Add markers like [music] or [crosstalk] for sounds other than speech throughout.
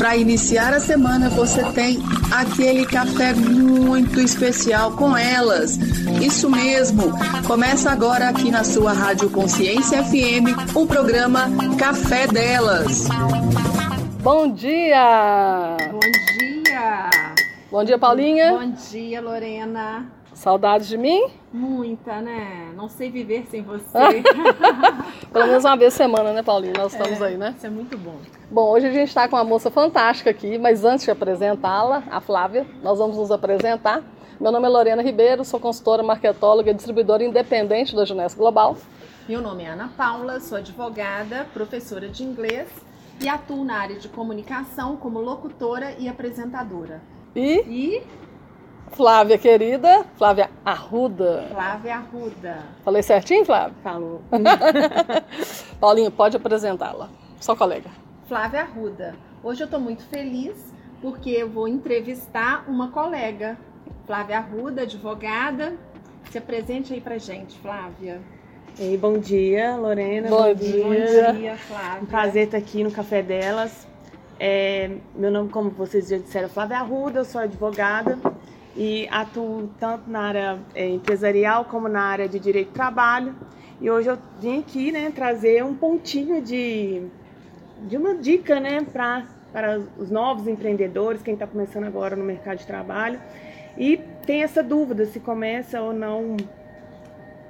Para iniciar a semana, você tem aquele café muito especial com elas. Isso mesmo. Começa agora aqui na sua Rádio Consciência FM o programa Café Delas. Bom dia! Bom dia! Bom dia, Paulinha. Bom dia, Lorena. Saudades de mim? Muita, né? Não sei viver sem você. [laughs] Pelo menos uma vez semana, né, Paulinha? Nós estamos É, aí, né? Isso é muito bom. Bom, hoje a gente está com uma moça fantástica aqui, mas antes de apresentá-la, a Flávia, nós vamos nos apresentar. Meu nome é Lorena Ribeiro, sou consultora, marketóloga e distribuidora independente da Junesc Global. Meu nome é Ana Paula, sou advogada, professora de inglês e atuo na área de comunicação como locutora e apresentadora. E E Flávia, querida, Flávia Arruda. Flávia Arruda. Falei certinho, Flávia? Falou. [laughs] Paulinha, pode apresentá-la. Só colega. Flávia Arruda. Hoje eu estou muito feliz porque eu vou entrevistar uma colega. Flávia Arruda, advogada. Se apresente aí pra gente, Flávia. Ei, bom dia, Lorena. Bom dia. Bom dia, Flávia. Um prazer estar aqui no Café Delas. É, meu nome, como vocês já disseram, é Flávia Arruda, eu sou advogada e atuo tanto na área é, empresarial como na área de direito do trabalho. E hoje eu vim aqui né, trazer um pontinho de, de uma dica né, pra, para os novos empreendedores, quem está começando agora no mercado de trabalho. E tem essa dúvida se começa ou não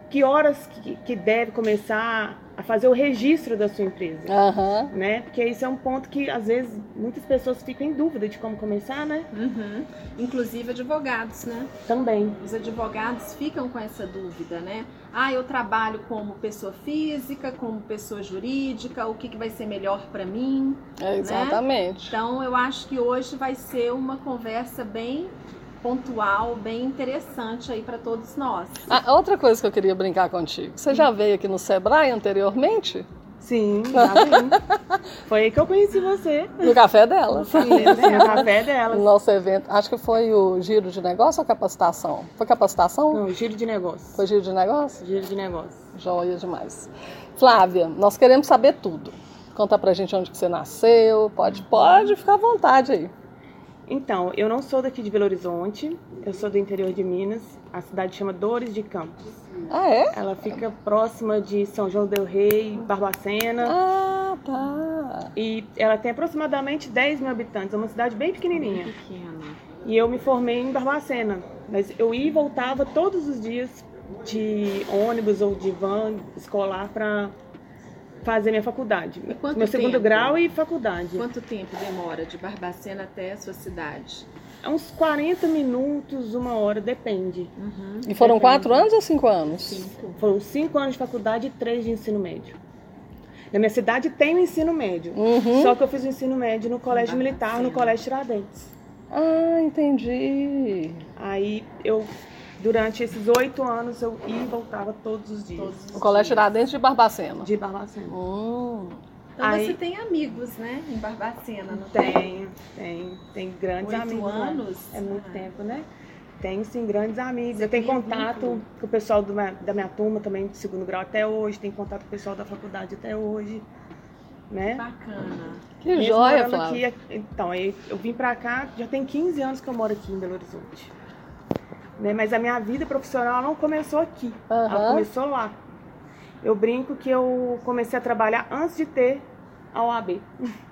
que horas que, que deve começar a fazer o registro da sua empresa, Aham. né? Porque isso é um ponto que às vezes muitas pessoas ficam em dúvida de como começar, né? Uhum. Inclusive advogados, né? Também. Os advogados ficam com essa dúvida, né? Ah, eu trabalho como pessoa física, como pessoa jurídica, o que, que vai ser melhor para mim? É, exatamente. Então, eu acho que hoje vai ser uma conversa bem pontual, bem interessante aí para todos nós. Ah, outra coisa que eu queria brincar contigo. Você já veio aqui no Sebrae anteriormente? Sim, já. [laughs] Foi aí que eu conheci você. No café delas. Isso, no café [laughs] No delas. nosso evento. Acho que foi o giro de negócio ou capacitação? Foi capacitação? Não, giro de negócio. Foi giro de negócio? Giro de negócio. Joia demais. Flávia, nós queremos saber tudo. Conta pra gente onde que você nasceu. Pode, pode ficar à vontade aí. Então, eu não sou daqui de Belo Horizonte, eu sou do interior de Minas. A cidade chama Dores de Campos. Ah, é? Ela fica próxima de São João del Rei, Barbacena. Ah, tá. E ela tem aproximadamente 10 mil habitantes, é uma cidade bem pequenininha. Pequena. E eu me formei em Barbacena, mas eu ia e voltava todos os dias de ônibus ou de van escolar para fazer minha faculdade. E quanto Meu segundo tempo? grau e faculdade. Quanto tempo demora de Barbacena até a sua cidade? É uns 40 minutos, uma hora, depende. Uhum. E foram Depende. quatro anos ou cinco anos? Cinco. Foram cinco anos de faculdade e três de ensino médio. Na minha cidade tem o ensino médio, Uhum. só que eu fiz o ensino médio no colégio Barbacena. militar, no colégio Tiradentes. Ah, entendi. Aí eu, durante esses oito anos, eu ia e voltava todos os dias. Todos os O colégio dias. Tiradentes de Barbacena. De Barbacena. Hum. Então Aí- você tem amigos, né? Em Barbacena, não tem? Tem, tem, tem grandes Oito amigos. lá. anos? É muito Ah. tempo, né? Tenho sim grandes amigos. Você eu tenho contato vínculo. com o pessoal do minha- da minha turma também, de segundo grau até hoje. Tenho contato com o pessoal da faculdade até hoje. Né? Bacana. Que Mesmo joia, Flávia. aqui, então, eu vim pra cá, já tem 15 anos que eu moro aqui em Belo Horizonte. Né? Mas a minha vida profissional não começou aqui. Ela Aham. começou lá. Eu brinco que eu comecei a trabalhar antes de ter a OAB.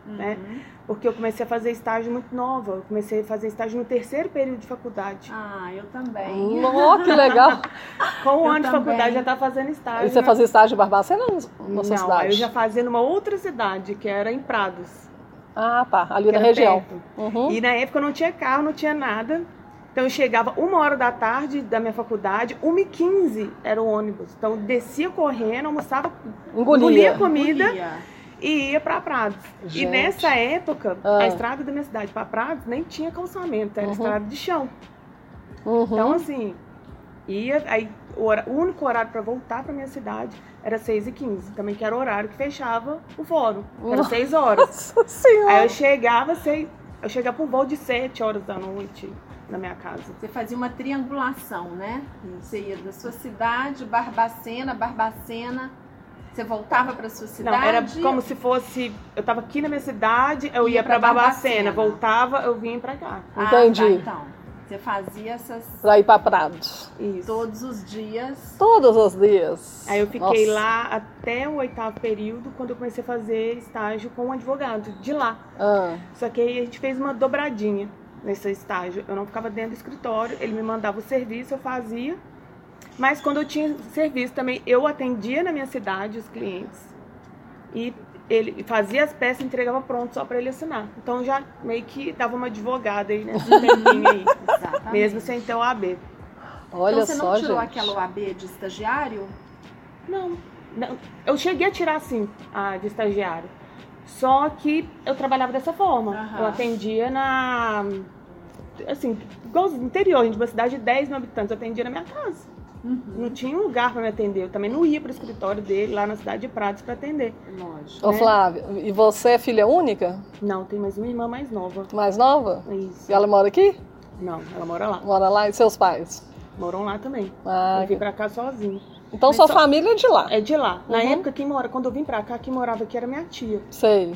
Né? Uhum. Porque eu comecei a fazer estágio muito nova. Eu comecei a fazer estágio no terceiro período de faculdade. Ah, eu também. Nó, que legal. [laughs] Com um eu ano de também. faculdade já tá fazendo estágio. E você né? fazia estágio em Barbacena ou na sua Não, cidade? eu já fazia numa outra cidade, que era em Prados. Ah, tá. Ali na região. Uhum. E na época eu não tinha carro, não tinha nada. Então eu chegava uma hora da tarde da minha faculdade, 1h15 era o ônibus. Então eu descia correndo, almoçava, Engolia. engolia comida Engolia. e ia pra Prados. Gente. E nessa época, Ah. a estrada da minha cidade pra Prados nem tinha calçamento, era Uhum. estrada de chão. Uhum. Então assim, ia, aí o, hora- o único horário pra voltar pra minha cidade era 6h15, também que era o horário que fechava o fórum, era Nossa 6 horas. Nossa senhora. Aí eu chegava, sei, eu chegava pro voo de 7 horas da noite na minha casa. Você fazia uma triangulação, né? Você ia da sua cidade, Barbacena, Barbacena, Você voltava para sua Não, cidade? era como se fosse. Eu tava aqui na minha cidade, eu Ia ia pra pra Barbacena, Barbacena. voltava, eu vinha pra cá. Ah, Entendi. tá, então. Você fazia essas Pra ir pra Prados. Isso. todos os dias. Todos os dias. Aí eu fiquei Nossa. lá até o oitavo período, quando eu comecei a fazer estágio com um advogado de lá. Ah, Só que aí a gente fez uma dobradinha nesse estágio. Eu não ficava dentro do escritório, ele me mandava o serviço, eu fazia. Mas quando eu tinha serviço também, eu atendia na minha cidade os clientes. E ele fazia as peças e entregava pronto só para ele assinar. Então já meio que dava uma advogada aí nesse [laughs] tempinho aí. Exatamente. mesmo sem ter o AB. olha então você só, não tirou gente. aquela OAB de estagiário? Não, não. Eu cheguei a tirar sim a de estagiário. Só que eu trabalhava dessa forma. Aham. Eu atendia na. Assim, igual no interior, gente, uma cidade de 10 mil habitantes, eu atendia na minha casa. Uhum. Não tinha um lugar para me atender. Eu também não ia para o escritório dele lá na cidade de Prados para atender. Lógico. Ô, né? Flávia, e você é filha única? Não, tem mais uma irmã mais nova. Mais nova? Isso. E ela mora aqui? Não, ela mora lá. Mora lá e seus pais? Moram lá também. Ah, eu vim pra cá sozinho. Então Mas sua só- família é de lá. É de lá. Na Uhum. época, quem mora, quando eu vim pra cá, quem morava aqui era minha tia. Sei.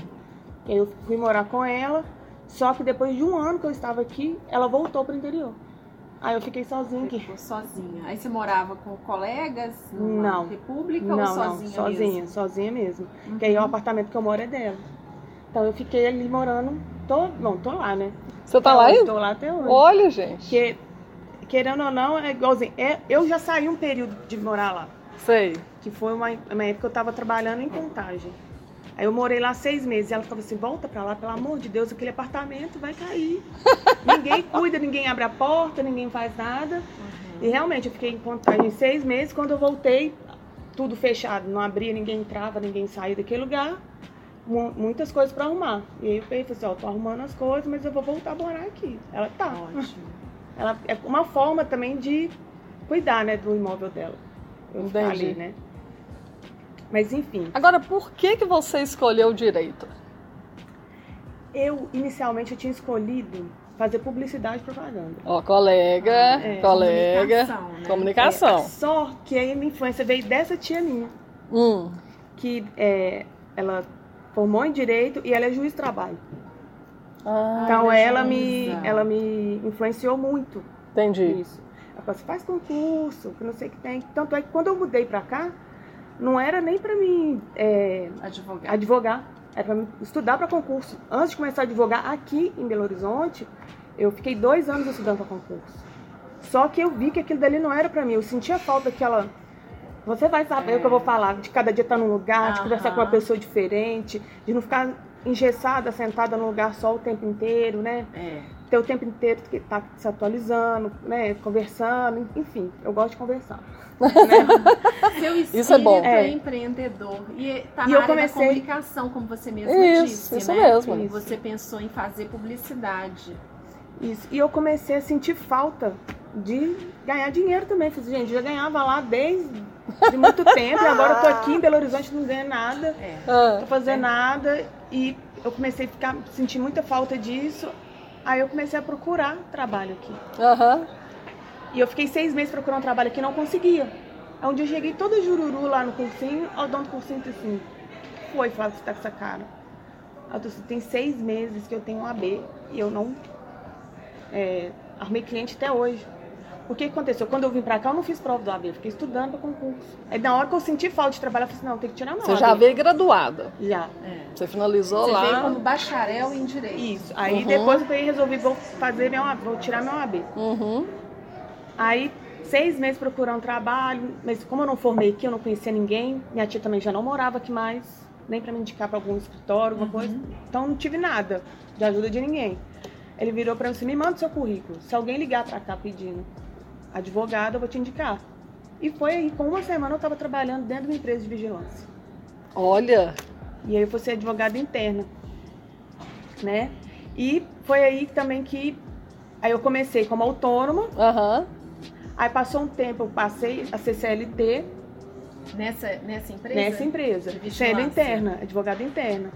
Eu fui morar com ela, só que depois de um ano que eu estava aqui, ela voltou pro interior. Aí eu fiquei sozinha aqui. Ficou sozinha. Aí você morava com colegas Não. república Não, ou não, sozinha sozinha, mesmo? sozinha mesmo. Que aí o apartamento que eu moro é dela. Então eu fiquei ali morando, tô, não, tô lá, né? Você tá Até lá ainda? Tô lá até hoje. Olha, gente. Porque, querendo ou não, é igualzinho. É, eu já saí um período de morar lá. Sei. Que foi uma, uma época que eu tava trabalhando em contagem. Aí eu morei lá seis meses. E ela falou assim: volta pra lá, pelo amor de Deus, aquele apartamento vai cair. [laughs] ninguém cuida, ninguém abre a porta, ninguém faz nada. E realmente eu fiquei em contagem seis meses. Quando eu voltei, tudo fechado, não abria, ninguém entrava, ninguém saía daquele lugar. Mu- Muitas coisas pra arrumar. E aí eu falei assim: ó, tô arrumando as coisas, mas eu vou voltar a morar aqui. Ela tá. Ótimo. Ela é uma forma também de cuidar, né, do imóvel dela. Eu Entendi. ali, né? Mas enfim, Agora, por que que você escolheu o direito? eu inicialmente eu tinha escolhido fazer publicidade e propaganda. Ó, colega, é, colega, comunicação, né? comunicação. É, só que aí a minha influência veio dessa tia minha, Hum, que é, ela formou em direito e ela é juiz de trabalho. Ah, então ela é me, ela me influenciou muito entendi. Isso. Ela falou assim, faz concurso, que não sei o que tem. Tanto é que quando eu mudei pra cá, não era nem pra mim é, Advogado. advogar, era pra mim estudar pra concurso. Antes de começar a advogar aqui em Belo Horizonte, eu fiquei dois anos estudando pra concurso. Só que eu vi que aquilo dali não era pra mim. Eu sentia falta daquela. Você vai saber É. o que eu vou falar, de cada dia estar num lugar, de conversar com uma pessoa diferente, de não ficar engessada, sentada num lugar só o tempo inteiro, né? É. ter o tempo inteiro que tá se atualizando, né, conversando, enfim, eu gosto de conversar. Seu espírito [laughs] Isso é bom. é, É. empreendedor. E tá E na eu área comecei- da comunicação, como você mesma Isso, disse, isso né? mesmo. E Você pensou em fazer publicidade. Isso. E eu comecei a sentir falta de ganhar dinheiro também. Falei, gente, eu já ganhava lá desde de muito [laughs] tempo, e agora eu tô aqui em Belo Horizonte não ganho nada, É. Ah, não tô fazendo nada, e eu comecei a ficar, sentir muita falta disso. Aí eu comecei a procurar trabalho aqui. Aham. E eu fiquei seis meses procurando trabalho aqui e não conseguia. Um dia eu cheguei toda jururu lá no cursinho, o dono do cursinho disse assim, foi, Flávio, você tá com essa cara. Eu disse, assim, tem seis meses que eu tenho um AB e eu não é, arrumei cliente até hoje. O que aconteceu? Quando eu vim pra cá, eu não fiz prova do AB, eu fiquei estudando para concurso. Aí na hora que eu senti falta de trabalhar, eu falei assim, não, tem que tirar meu Você já veio graduada. Já. É. Você finalizou Você lá. veio como bacharel em direito. Isso. Aí Uhum. depois eu fui, resolvi, vou fazer meu AB, vou tirar meu AB. Uhum. Aí, seis meses procurando trabalho, mas como eu não formei aqui, eu não conhecia ninguém, minha tia também já não morava aqui mais, nem pra me indicar pra algum escritório, alguma coisa. Então não tive nada de ajuda de ninguém. Ele virou pra mim assim, me manda o seu currículo. Se alguém ligar pra cá pedindo advogado, eu vou te indicar. E foi aí, com uma semana eu tava trabalhando dentro de uma empresa de vigilância. Olha. E aí eu fui ser advogada interna, né? E foi aí também que aí eu comecei como autônoma, Aham. aí passou um tempo, eu passei a ser CLT Nessa, nessa empresa? nessa empresa, sendo interna, advogada interna.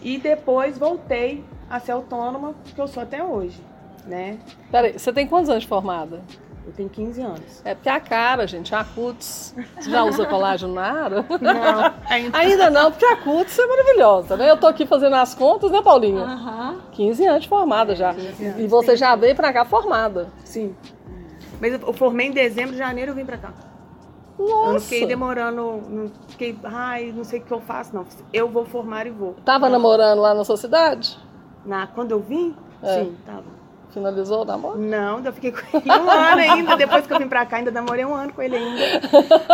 E depois voltei a ser autônoma, que eu sou até hoje, né? Peraí, você tem quantos anos de formada? Eu tenho 15 anos. É porque a cara, gente, a cutis. Você já usa colágeno na área? Não, ainda. [laughs] Ainda não, porque a cutis é maravilhosa, né? Eu tô aqui fazendo as contas, né, Paulinha? Aham. 15 anos formada já. E você já veio pra cá formada. Sim. Mas eu formei em dezembro, janeiro eu vim pra cá. Eu não Nossa! fiquei demorando, não fiquei, ai, não sei o que eu faço, não. Eu vou formar e vou. Tava namorando lá na sua cidade? Na, quando eu vim? É. Sim, tava. Finalizou o namoro? Não, eu fiquei com ele um ano ainda. [laughs] Depois que eu vim pra cá, ainda namorei um ano com ele ainda.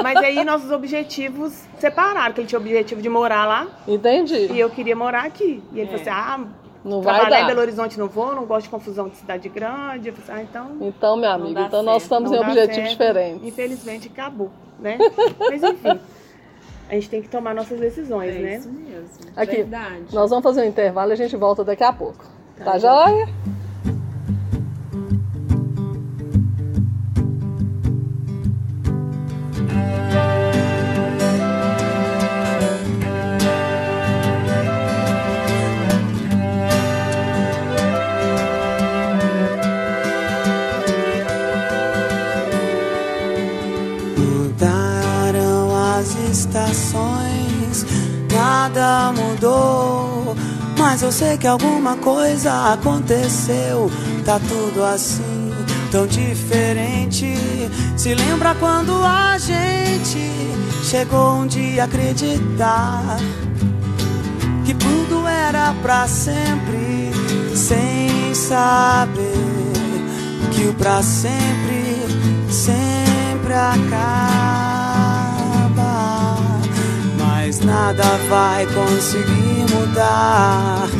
Mas aí nossos objetivos separaram, que ele tinha o objetivo de morar lá Entendi. e eu queria morar aqui. E ele falou assim: ah, Não vai trabalhar em dar. Belo Horizonte não vou, não gosto de confusão de cidade grande. Eu falei, ah, então. Então, meu amigo, então nós certo, estamos não em objetivos certo. diferentes. Infelizmente acabou, né? Mas enfim, a gente tem que tomar nossas decisões, É né? isso mesmo. Aqui, Verdade. Nós vamos fazer um intervalo e a gente volta daqui a pouco. Tá, Tá joia? Eu sei que alguma coisa aconteceu. Tá tudo assim, tão diferente. Se lembra quando a gente chegou um dia a acreditar que tudo era pra sempre, sem saber que o pra sempre sempre acaba. Mas nada vai conseguir mudar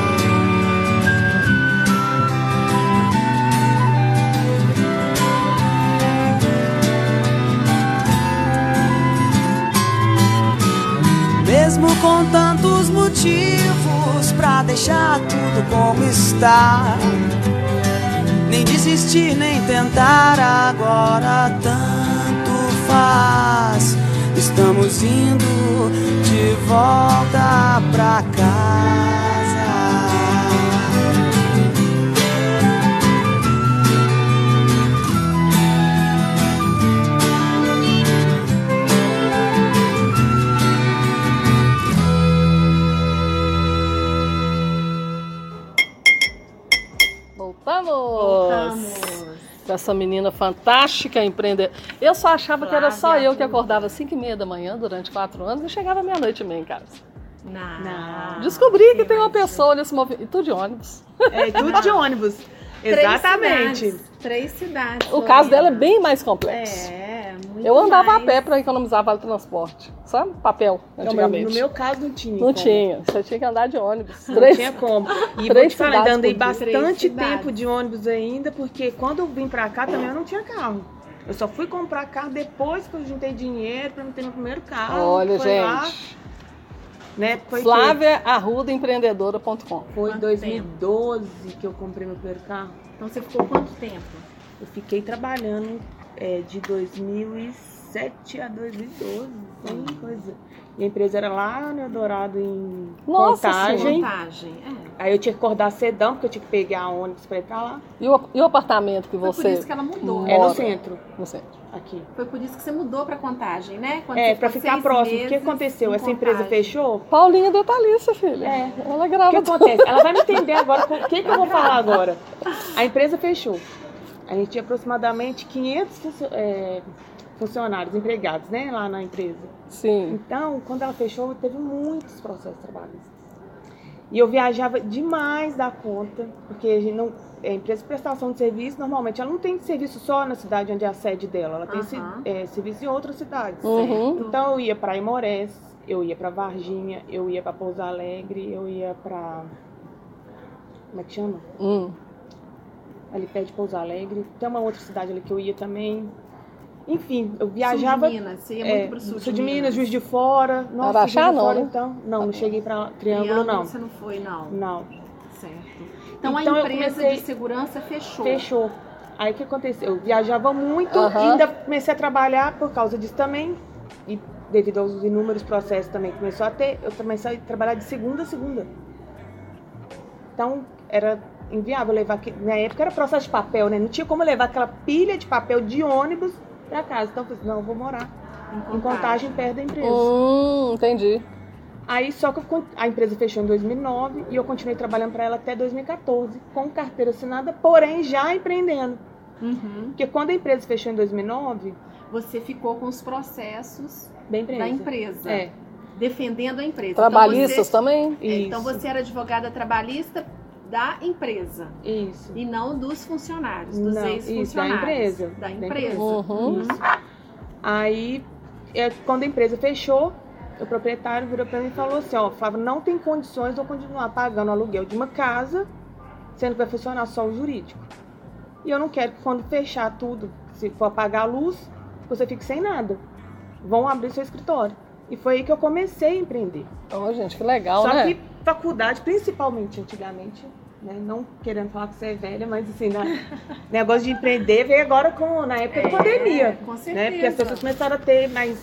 Mesmo com tantos motivos pra deixar tudo como está. Nem desistir, nem tentar agora tanto faz. Estamos indo de volta pra casa. Com essa menina fantástica, empreendedora. Eu só achava que era só Flávia eu que acordava às 5 e meia da manhã durante quatro anos e chegava meia-noite e meia em casa. Não. Descobri que tem uma pessoa nesse movimento. E tudo de ônibus. É tudo de ônibus. Três Exatamente. cidades. Três cidades. O caso dela é bem mais complexo. É, muito eu andava mais. a pé para economizar vale transporte. Sabe? Papel, Não, antigamente. no meu caso não tinha. Não como. tinha. Você tinha que andar de ônibus. Não Três- tinha como. E vou três te falar, ainda andei bastante tempo de ônibus ainda, porque quando eu vim pra cá também eu não tinha carro. Eu só fui comprar carro depois que eu juntei dinheiro pra me ter meu primeiro carro. Olha, Foi lá, gente. né? Foi que- Flávia Arruda Empreendedora.com. Foi em Quanto 2012 que eu comprei meu primeiro carro. Então você ficou quanto tempo? Eu fiquei trabalhando é, de 2007 a 2012, Hum. tem coisa. E a empresa era lá no Eldorado em Nossa Contagem. Contagem. É. Aí eu tinha que acordar cedão, porque eu tinha que pegar ônibus pra ir pra lá. E o, e o apartamento que Foi por você. isso que ela mudou. É no centro, no centro? aqui. Foi por isso que você mudou pra contagem, né? Quando É, você pra ficar próximo. O que aconteceu? em Essa empresa fechou? Paulinha Detalhista, filha. É. Ela O grava que tudo. acontece? Ela vai me entender agora o que, que eu vou falar agora. A empresa fechou. A gente tinha aproximadamente 500 funcio- é, funcionários, empregados, né, lá na empresa. Sim. Então, quando ela fechou, teve muitos processos trabalhistas. E eu viajava demais da conta, porque a gente não, a empresa de prestação de serviço, normalmente, ela não tem serviço só na cidade onde é a sede dela, ela tem se- Aham. é, serviço em outras cidades. Uhum. Então eu ia para Imorés, eu ia para Varginha, eu ia para Pouso Alegre, eu ia para como é que chama? Hum. Ali perto de Pouso Alegre. Tem uma outra cidade ali que eu ia também. enfim, eu viajava. Sul de Minas, você ia é, muito pro sul, sul de Minas, Juiz de Fora. Nossa, Araxá, Juiz de não, Fora, né? então. Não, não cheguei pra Triângulo, não. Você não foi, não. Não. Certo. Então, Então, a empresa comecei- de segurança fechou. Fechou. Aí o que aconteceu? Eu viajava muito Aham. e ainda comecei a trabalhar por causa disso também. E devido aos inúmeros processos também que começou a ter, eu comecei a trabalhar de segunda a segunda. Então era inviável levar. aqui- Na época era processo de papel, né? Não tinha como levar aquela pilha de papel de ônibus pra casa. Então eu falei, não, eu vou morar em contagem perto da empresa. Hum, entendi. Aí só que eu a empresa fechou em 2009 e eu continuei trabalhando para ela até 2014, com carteira assinada, porém já empreendendo. Uhum. Porque quando a empresa fechou em 2009, Você ficou com os processos empresa. da empresa. É, Defendendo a empresa. Trabalhistas então também? você, é, então Isso. você era advogada trabalhista da empresa isso. e não dos funcionários, dos ex-funcionários. isso, da empresa. Da Da empresa. Uhum. Isso. Aí, é, quando a empresa fechou, o proprietário virou para mim e falou assim, ó, Flávio, não tem condições de eu continuar pagando o aluguel de uma casa, sendo que vai funcionar só o jurídico. E eu não quero que quando fechar tudo, se for apagar a luz, você fique sem nada. Vão abrir seu escritório. E foi aí que eu comecei a empreender. Ó, gente, que legal, Só né? que faculdade, principalmente antigamente, né, não querendo falar que você é velha, mas assim, né, [laughs] negócio de empreender veio agora com, na época da pandemia. Com Né? certeza. Porque as pessoas começaram a ter mais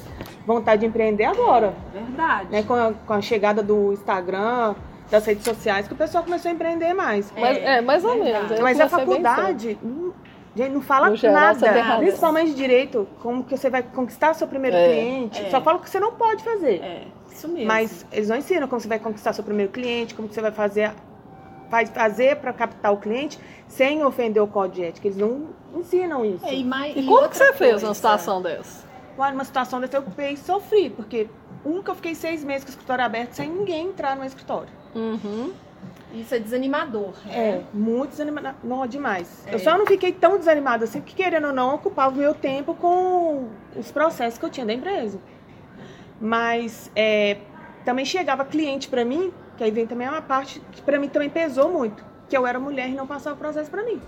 vontade de empreender agora. Verdade. Né? Com, a, com a chegada do Instagram, das redes sociais, que o pessoal começou a empreender mais. Mas, é, mais ou verdade. menos. Eu Mas a faculdade, não, gente, não fala nada. Principalmente direito, como que você vai conquistar seu primeiro É. cliente. É. Só fala o que você não pode fazer. É, isso mesmo. Mas eles não ensinam como você vai conquistar seu primeiro cliente, como que você vai fazer vai fazer para captar o cliente sem ofender o código de ética. Eles não ensinam isso. É, e, mais, E e como que você fez coisa, numa situação dessa? Numa situação dessa eu fiquei sofri, porque um que eu fiquei seis meses com o escritório aberto sem ninguém entrar no escritório. Uhum. Isso é desanimador. É, muito desanimada. Não, demais. É. Eu só não fiquei tão desanimada assim, porque querendo ou não, eu ocupava o meu tempo com os processos que eu tinha da empresa. Mas é, também chegava cliente pra mim, que aí vem também uma parte que pra mim também pesou muito, que eu era mulher e não passava o processo pra mim.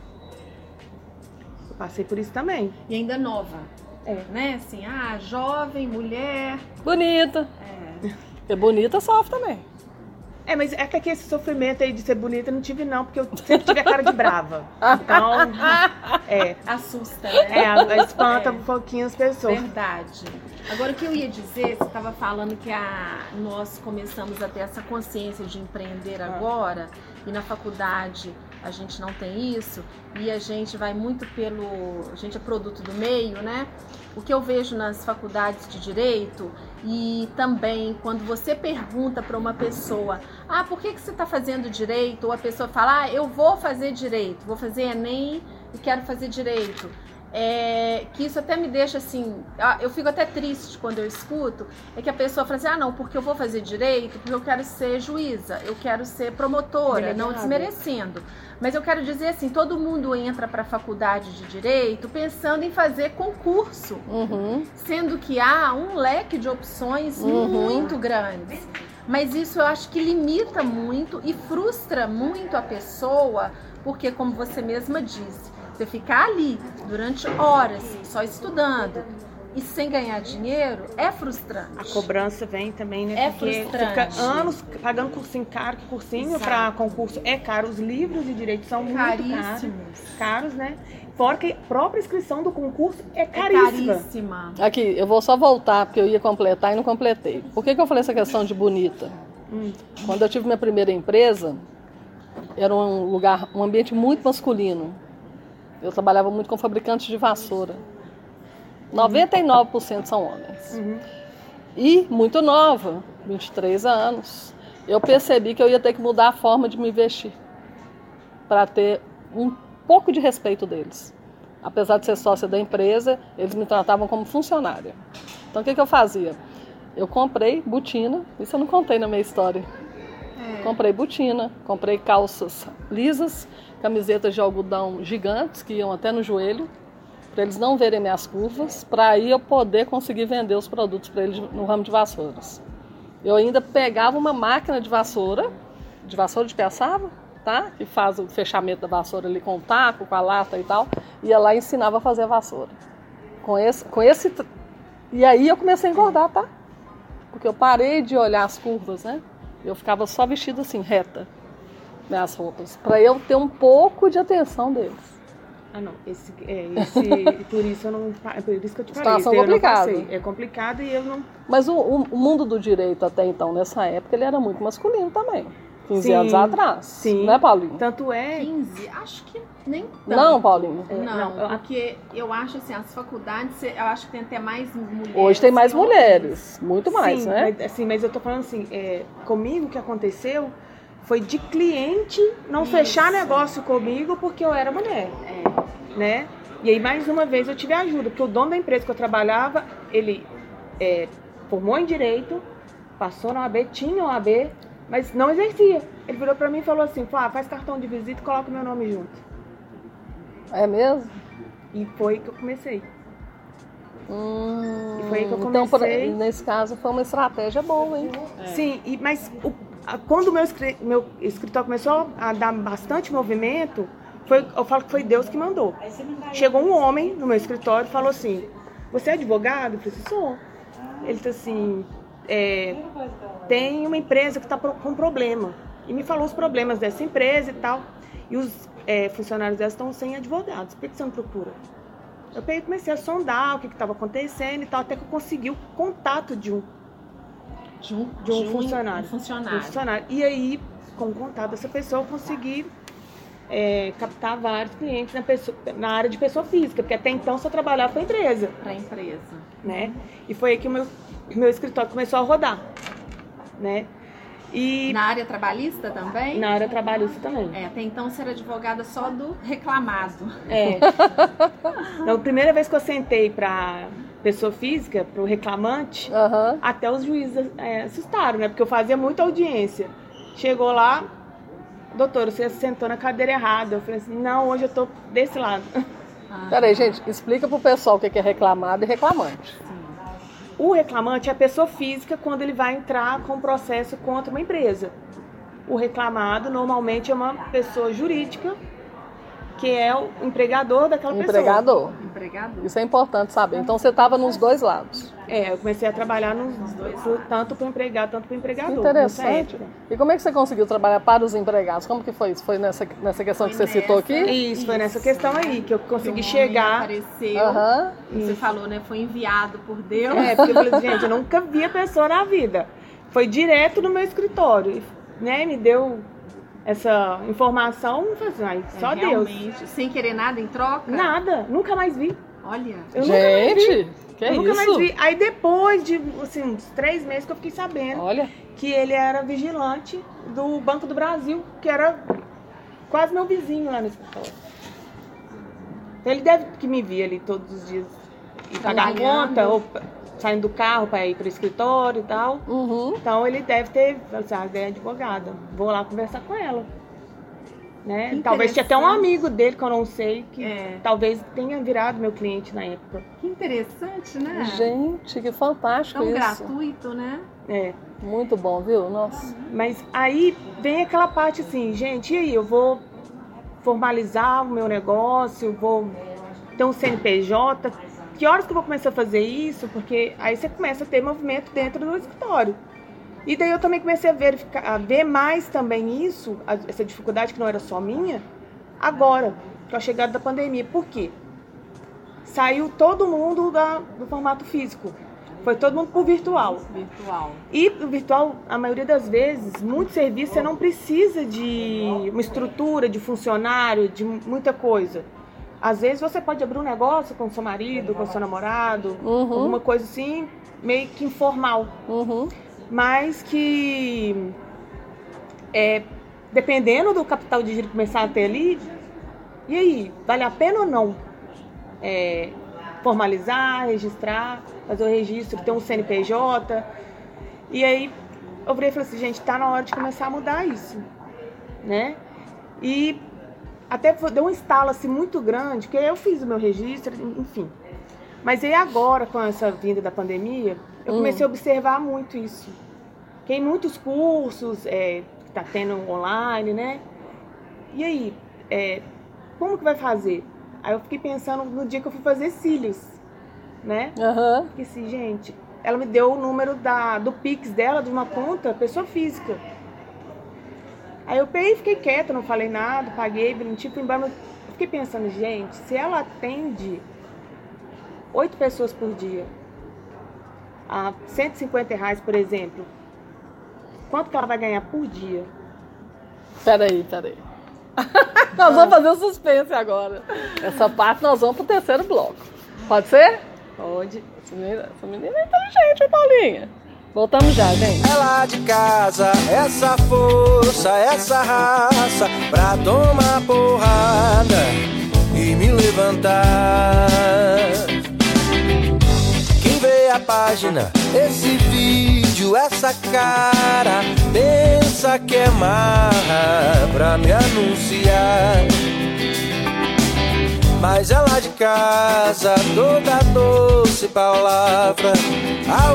Eu passei por isso também. E ainda nova. É. Né? Assim, ah, jovem, mulher. Bonita. É. Porque bonita sofre também. É, mas é que esse sofrimento aí de ser bonita eu não tive não, porque eu sempre tive a cara de brava. Então, é, Assusta, né? é espanta É. um pouquinho as pessoas. Verdade. Agora, o que eu ia dizer, você estava falando que a, nós começamos a ter essa consciência de empreender agora, e na faculdade a gente não tem isso, e a gente vai muito pelo. A gente é produto do meio, né? O que eu vejo nas faculdades de direito, e também quando você pergunta para uma pessoa: ah, por que, que você está fazendo direito? Ou a pessoa fala: ah, eu vou fazer direito, vou fazer Enem e quero fazer direito é, que isso até me deixa assim, eu fico até triste quando eu escuto, é que a pessoa fala assim, ah não, porque eu vou fazer direito, porque eu quero ser juíza, eu quero ser promotora, não Delegada. desmerecendo. Mas eu quero dizer assim, todo mundo entra para a faculdade de direito pensando em fazer concurso, Uhum. sendo que há um leque de opções Uhum. muito grandes. Mas isso eu acho que limita muito e frustra muito a pessoa, porque como você mesma disse, você ficar ali durante horas só estudando e sem ganhar dinheiro é frustrante. A cobrança vem também, né? É Porque frustrante. Fica anos pagando cursinho caro, que cursinho para concurso é caro. Os livros de direito são muito caros. Caríssimos. Caros, né? Fora que a própria inscrição do concurso é É caríssima. caríssima. Aqui, eu vou só voltar, porque eu ia completar e não completei. Por que, que eu falei essa questão de bonita? Hum. Quando eu tive minha primeira empresa, era um lugar, um ambiente muito masculino. Eu trabalhava muito com fabricantes de vassoura. 99% são homens. Uhum. E muito nova, 23 anos. Eu percebi que eu ia ter que mudar a forma de me vestir para ter um pouco de respeito deles. Apesar de ser sócia da empresa, eles me tratavam como funcionária. Então o que, que eu fazia? Eu comprei botina, isso eu não contei na minha história. Comprei botina, comprei calças lisas, camisetas de algodão gigantes que iam até no joelho, para eles não verem minhas curvas, para aí eu poder conseguir vender os produtos para eles no ramo de vassouras. Eu ainda pegava uma máquina de vassoura, de vassoura de piaçava, tá? Que faz o fechamento da vassoura ali com o taco, com a lata e tal, ia lá e ensinava a fazer a vassoura. Com esse, com esse. E aí eu comecei a engordar, tá? Porque eu parei de olhar as curvas, né? Eu ficava só vestida assim, reta, minhas roupas, para eu ter um pouco de atenção deles. Ah, não. Esse, é, esse, [laughs] por isso eu não. é Por isso que eu te falei. Situação complicada. É complicado e eu não. Mas o- o mundo do direito até então, nessa época, ele era muito masculino também. 15 Sim, anos atrás. sim. Né, Paulinho? Tanto é. 15, acho que nem tanto. Não, Paulinho. É, Não, não, porque eu acho assim, as faculdades, eu acho que tem até mais mulheres. Hoje tem mais mulheres. Muito mais, sim, né? Mas, assim, mas eu tô falando assim, é, comigo o que aconteceu foi de cliente não Isso. fechar negócio comigo porque eu era mulher, É. né? E aí, mais uma vez, eu tive ajuda, porque o dono da empresa que eu trabalhava, ele é, formou em Direito, passou na OAB, tinha OAB, mas não exercia. Ele virou pra mim e falou assim, "Flá, faz cartão de visita e coloca meu nome junto. É mesmo? E foi que eu comecei. Hum, E foi aí que eu Então, comecei. nesse caso, foi uma estratégia boa, hein? Sim, e, mas o- a- quando o meu, meu escritório começou a dar bastante movimento, foi, eu falo que foi Deus que mandou. Chegou um homem no meu escritório e falou assim: Você é advogado? Eu falei assim: Sou. Ele disse assim: é, Tem uma empresa que está com problema. E me falou os problemas dessa empresa e tal. E os é, funcionários dela estão sem advogados. Por que você não procura? Eu peguei comecei a sondar o que estava acontecendo e tal, até que eu consegui o contato de um De um, De um funcionário. um funcionário. um funcionário. E aí, com o contato dessa pessoa, eu consegui é, captar vários clientes na, pessoa- na área de pessoa física, porque até então só trabalhava com a empresa, Para a empresa. né? E foi aí que o meu, meu escritório começou a rodar, né? E Na área trabalhista também? na área trabalhista também. É, até então você era advogada só do reclamado. É. [laughs] Então, a primeira vez que eu sentei para pessoa física, para o reclamante, Aham. até os juízes é, assustaram, né? Porque eu fazia muita audiência. Chegou lá, doutor, você sentou na cadeira errada. Eu falei assim, não, hoje eu tô desse lado. Ah, Peraí, gente, explica pro pessoal o que é reclamado e reclamante. O reclamante é a pessoa física quando ele vai entrar com um processo contra uma empresa. O reclamado normalmente é uma pessoa jurídica que é o empregador daquela pessoa. Empregador. Empregador. Isso é importante saber. Então você estava nos dois lados. É, eu comecei a trabalhar nos dois, tanto para o empregado, tanto para o empregador. Interessante. E como é que você conseguiu trabalhar para os empregados? Como que foi isso? Foi nessa, nessa questão que Foi você citou aqui? Isso, foi nessa questão aí que eu consegui chegar. Apareceu. Você falou, né? Foi enviado por Deus. É, porque eu falei, gente, eu nunca vi a pessoa na vida. Foi direto no meu escritório, né? Me deu essa informação, assim, ai, É, só Deus. realmente, Sem querer nada em troca? Nada, nunca mais vi. Olha. Eu nunca mais vi. Gente, que eu nunca isso? mais vi. Aí depois de assim, uns três meses que eu fiquei sabendo Olha, que ele era vigilante do Banco do Brasil, que era quase meu vizinho lá no escritório. Então ele deve que me via ali todos os dias e pagar conta, ou saindo do carro para ir para o escritório e tal. uhum. Então ele deve ter, assim, ah, é advogada, vou lá conversar com ela. Né? Talvez tinha até um amigo dele que eu não sei, que É. talvez tenha virado meu cliente na época. Que interessante, né? gente, que fantástico Tão isso. gratuito, né? É. Muito bom, viu? Nossa. Mas aí vem aquela parte assim, gente, e aí, eu vou formalizar o meu negócio, vou ter um CNPJ. Que horas que eu vou começar a fazer isso? Porque aí você começa a ter movimento dentro do escritório. E daí eu também comecei a, verificar, a ver mais também isso, essa dificuldade que não era só minha, agora, com a chegada da pandemia. Por quê? Saiu todo mundo da- do formato físico. Foi todo mundo pro virtual. Virtual. E o virtual, a maioria das vezes, muito serviço você não precisa de uma estrutura, de funcionário, de muita coisa. Às vezes você pode abrir um negócio com seu marido, com seu namorado, Uhum. alguma coisa assim, meio que informal. Uhum. Mas que, é, dependendo do capital de giro que começar a ter ali, e aí, vale a pena ou não é, formalizar, registrar, fazer o registro, ter um CNPJ? E aí, eu falei assim, gente, tá na hora de começar a mudar isso, né? E até deu um estalo assim muito grande, porque eu fiz o meu registro, enfim. Mas aí agora, com essa vinda da pandemia, eu Hum. comecei a observar muito isso. Tem muitos cursos é, que tá tendo online, né? E aí, é, como que vai fazer? Aí eu fiquei pensando no dia que eu fui fazer cílios. né? Aham. Esqueci, gente. Ela me deu o número da, do Pix dela, de uma conta, pessoa física. Aí eu peguei e fiquei quieta, não falei nada, paguei, fui embora. eu Fiquei pensando, gente, se ela atende oito pessoas por dia, a 150 reais, por exemplo, quanto que ela vai ganhar por dia? Peraí, peraí. [laughs] nós vamos fazer o suspense agora. Essa parte nós vamos pro terceiro bloco. Pode ser? Pode. Essa menina, essa menina é inteligente, hein, Paulinha? Voltamos já, gente. É lá de casa, essa força, essa raça pra tomar porrada e me levantar. Página, esse vídeo, essa cara, pensa que é marra pra me anunciar. Mas é lá de casa, toda doce palavra, a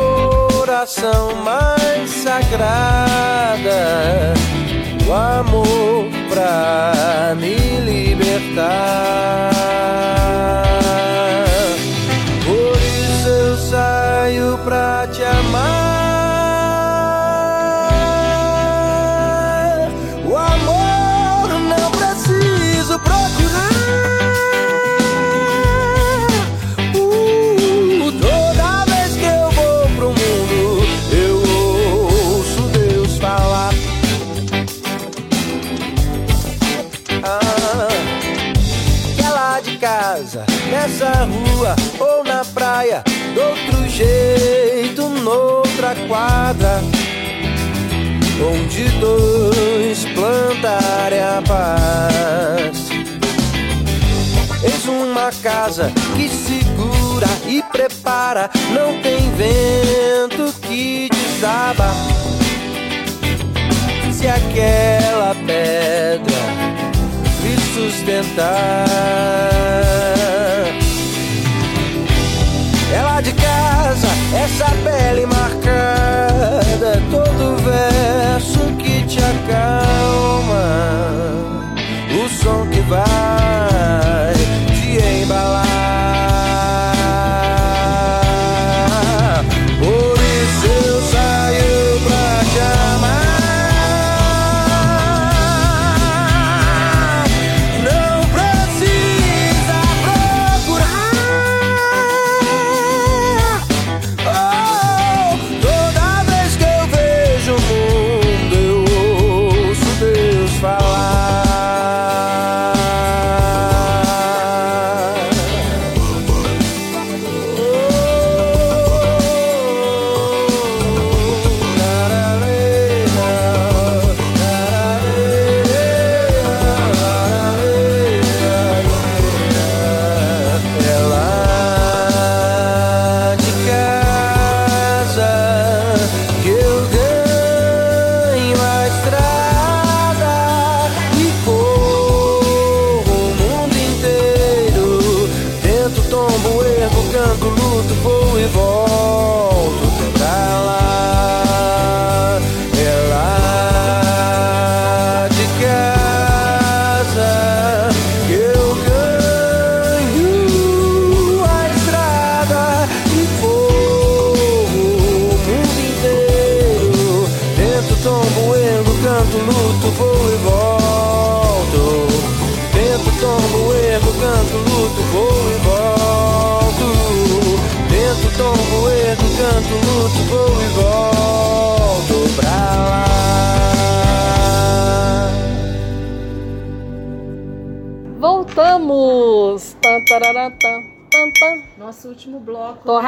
oração mais sagrada, o amor pra me libertar. Saio pra te amar. Casa, nessa rua ou na praia, do outro jeito, noutra quadra. Onde dois plantarem a paz. Eis uma casa que segura e prepara, não tem vento que desaba. Se aquela pedra sustentar, ela de casa, essa pele marcada, todo verso que te acalma, o som que vai te embalar.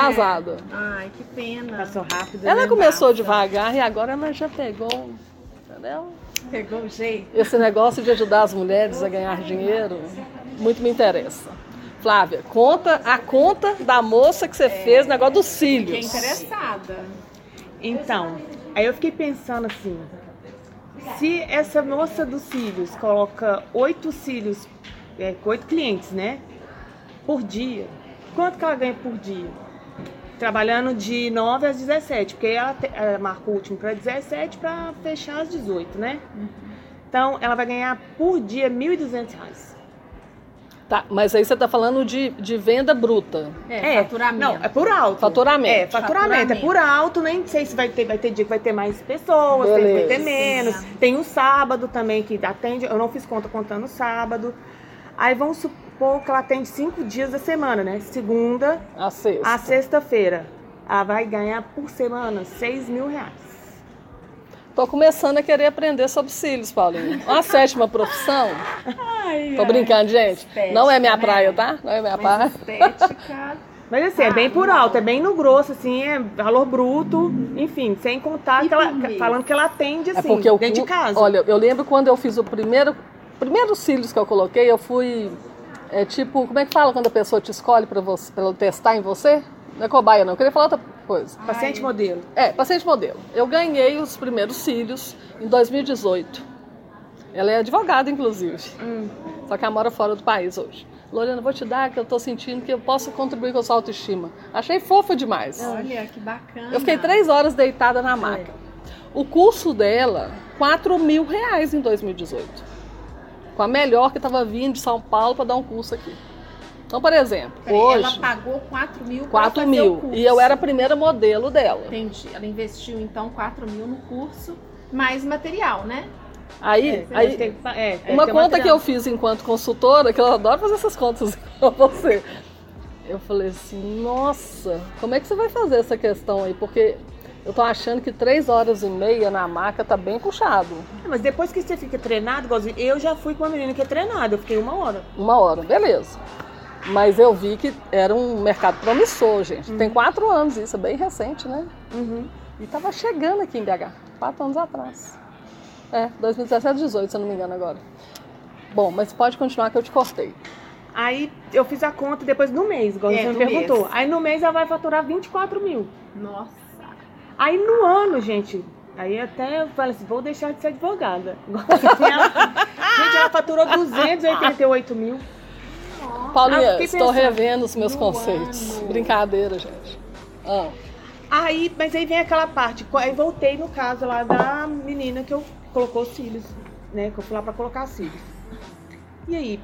Arrasada. Ai, que pena. Passou rápido. Ela né? começou devagar e agora ela já pegou, entendeu? Pegou o jeito. Esse negócio de ajudar as mulheres a ganhar dinheiro muito me interessa. Flávia, conta a conta da moça que você fez, negócio dos cílios. Fiquei interessada. Então, aí eu fiquei pensando assim, se essa moça dos cílios coloca oito cílios, é, com oito clientes, né? Por dia, quanto que ela ganha por dia? Trabalhando de 9 às 17, porque ela, te- ela marcou o último para 17 para fechar às 18, né? Então, ela vai ganhar por dia 1.200 reais. Tá, mas aí você está falando de, de venda bruta. É, faturamento. Não, é por alto. Faturamento. É, faturamento. É Faturamento. por alto, nem sei se vai ter, vai ter dia que vai ter mais pessoas, tem que vai ter menos. Tem o sábado também que atende, eu não fiz conta contando o sábado. Aí vamos supor que ela atende cinco dias da semana, né? Segunda A sexta. a sexta-feira. Ela vai ganhar por semana seis mil reais. Tô começando a querer aprender sobre cílios, Paulinho. Uma [laughs] sétima profissão. Ai, Tô brincando, gente. Estética, Não é minha né? praia, tá? Não é minha praia. Mas estética. [laughs] Mas assim, é bem por alto, é bem no grosso, assim, é valor bruto, enfim, sem contar que ela, falando que ela atende É assim, porque eu, dentro de casa. Olha, eu lembro quando eu fiz o primeiro, primeiro cílios que eu coloquei, eu fui é tipo, como é que fala quando a pessoa te escolhe para você, para testar em você? Não é cobaia não, eu queria falar outra coisa. Paciente modelo. É, paciente modelo. Eu ganhei os primeiros cílios em 2018. Ela é advogada, inclusive. Hum. Só que ela mora fora do país hoje. Lorena, vou te dar que eu tô sentindo que eu posso contribuir com a sua autoestima. Achei fofa demais. Olha, que bacana. Eu fiquei três horas deitada na maca. O curso dela, 4 mil reais em 2018. Com a melhor que estava vindo de São Paulo para dar um curso aqui. Então, por exemplo, Peraí, hoje, Ela pagou 4 mil pra 4 fazer o mil. curso. E eu era a primeira modelo dela. Entendi. Ela investiu então 4 mil no curso, mais material, né? Aí, É, aí tem que- é, uma conta que material. eu fiz enquanto consultora, que eu adoro fazer essas contas [laughs] com você. Eu falei assim, nossa, como é que você vai fazer essa questão aí? Porque eu tô achando que três horas e meia na maca tá bem puxado. Mas depois que você fica treinado, igualzinho, eu já fui com uma menina que é treinada, eu fiquei uma hora. Uma hora, beleza. Mas eu vi que era um mercado promissor, gente. Tem quatro anos isso, é bem recente, né? E tava chegando aqui em BH, quatro anos atrás. É, 2017, 18, se eu não me engano agora. Bom, mas pode continuar que eu te cortei. Aí eu fiz a conta depois do mês, igual É, você me perguntou. mês. Aí no mês ela vai faturar 24 mil. Nossa. Aí no ano, gente, aí até eu falei assim, vou deixar de ser advogada. [laughs] Assim, [laughs] ela- gente, ela faturou 288 mil. Paulinha, estou revendo os meus conceitos. ano. Brincadeira, gente. Ah, Aí, mas aí vem aquela parte, aí voltei no caso lá da menina que eu colocou os cílios, né? Que eu fui lá pra colocar os cílios. E aí,